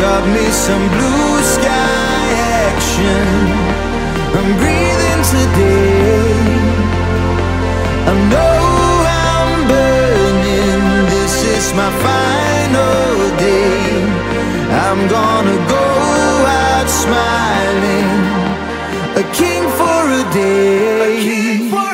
Got me some blue sky action. I'm breathing today. I know I'm burning. This is my final day. I'm gonna go out smiling, a king for a day.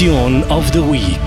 Of the week.